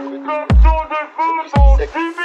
Feux sensibles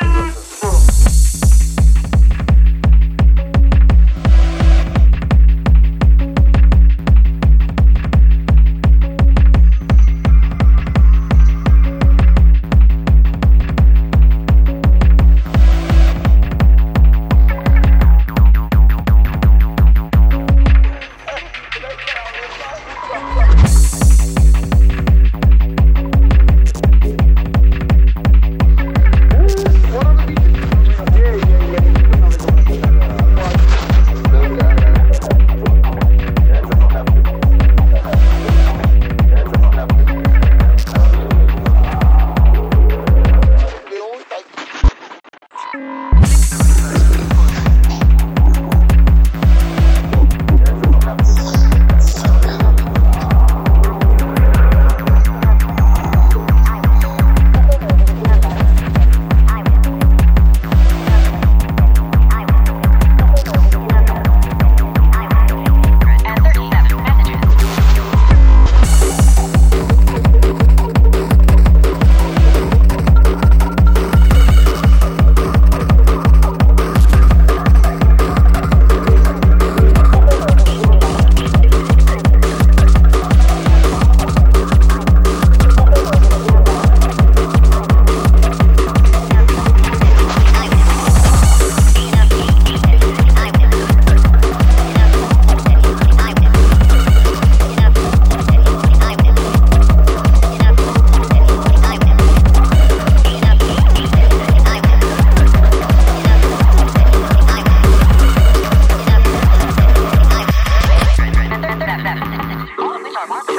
seven, all of are.